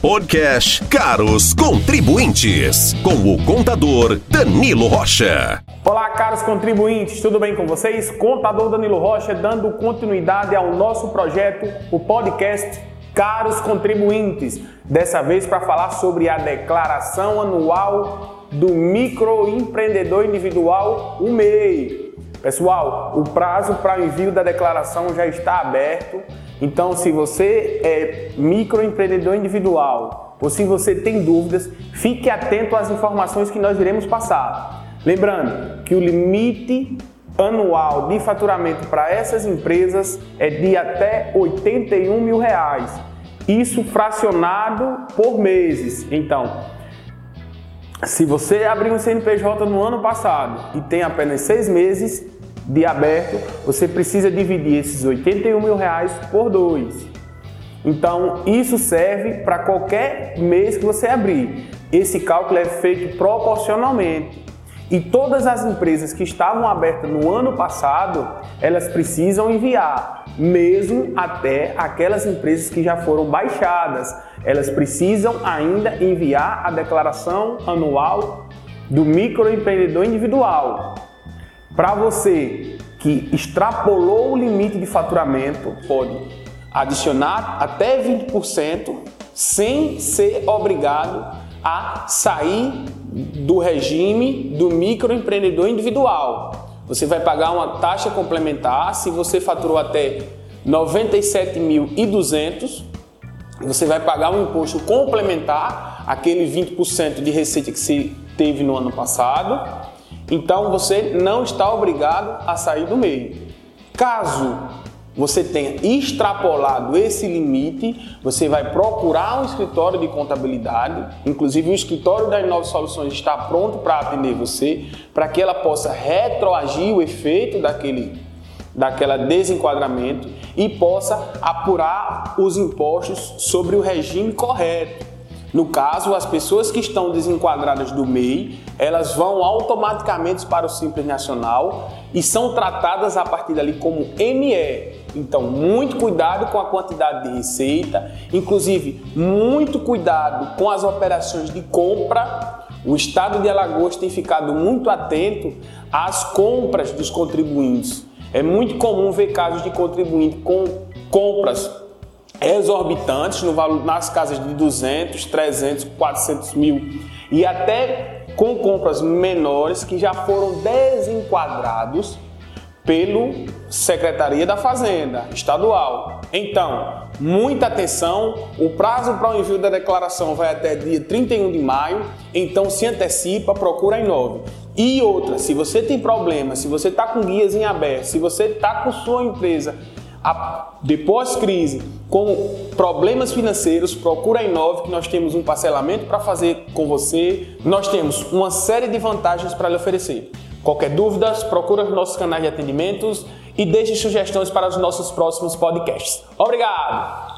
Podcast Caros Contribuintes, com o contador Danilo Rocha. Olá, caros contribuintes, tudo bem com vocês? Contador Danilo Rocha dando continuidade ao nosso projeto, o podcast Caros Contribuintes. Dessa vez para falar sobre a declaração anual do microempreendedor individual, o MEI. Pessoal, o prazo para envio da declaração já está aberto. Então, se você é microempreendedor individual ou se você tem dúvidas, fique atento às informações que nós iremos passar. Lembrando que o limite anual de faturamento para essas empresas é de até 81 mil reais. Isso fracionado por meses. Então, se você abrir um CNPJ no ano passado e tem apenas seis meses, de aberto, você precisa dividir esses 81 mil reais por dois. Então, isso serve para qualquer mês que você abrir. Esse cálculo é feito proporcionalmente. E todas as empresas que estavam abertas no ano passado, elas precisam enviar, mesmo até aquelas empresas que já foram baixadas. Elas precisam ainda enviar a declaração anual do microempreendedor individual. Para você que extrapolou o limite de faturamento, pode adicionar até 20% sem ser obrigado a sair do regime do microempreendedor individual. Você vai pagar uma taxa complementar se você faturou até 97.200, você vai pagar um imposto complementar, aquele 20% de receita que você teve no ano passado então você não está obrigado a sair do meio. Caso você tenha extrapolado esse limite, você vai procurar um escritório de contabilidade, inclusive o escritório das Novas Soluções está pronto para atender você, para que ela possa retroagir o efeito daquele daquela desenquadramento e possa apurar os impostos sobre o regime correto. No caso, as pessoas que estão desenquadradas do MEI, elas vão automaticamente para o Simples Nacional e são tratadas a partir dali como ME. Então, muito cuidado com a quantidade de receita, inclusive muito cuidado com as operações de compra. O Estado de Alagoas tem ficado muito atento às compras dos contribuintes. É muito comum ver casos de contribuinte com compras exorbitantes no valor nas casas de 200, 300, 400 mil e até com compras menores que já foram desenquadrados pelo Secretaria da Fazenda Estadual. Então, muita atenção, o prazo para o envio da declaração vai até dia 31 de maio, então se antecipa, procura a Inove. E outra, se você tem problema, se você está com guias em aberto, se você está com sua empresa depois crise com problemas financeiros, procura a Inove que nós temos um parcelamento para fazer com você. Nós temos uma série de vantagens para lhe oferecer. Qualquer dúvida, procura os nossos canais de atendimentos e deixe sugestões para os nossos próximos podcasts. Obrigado!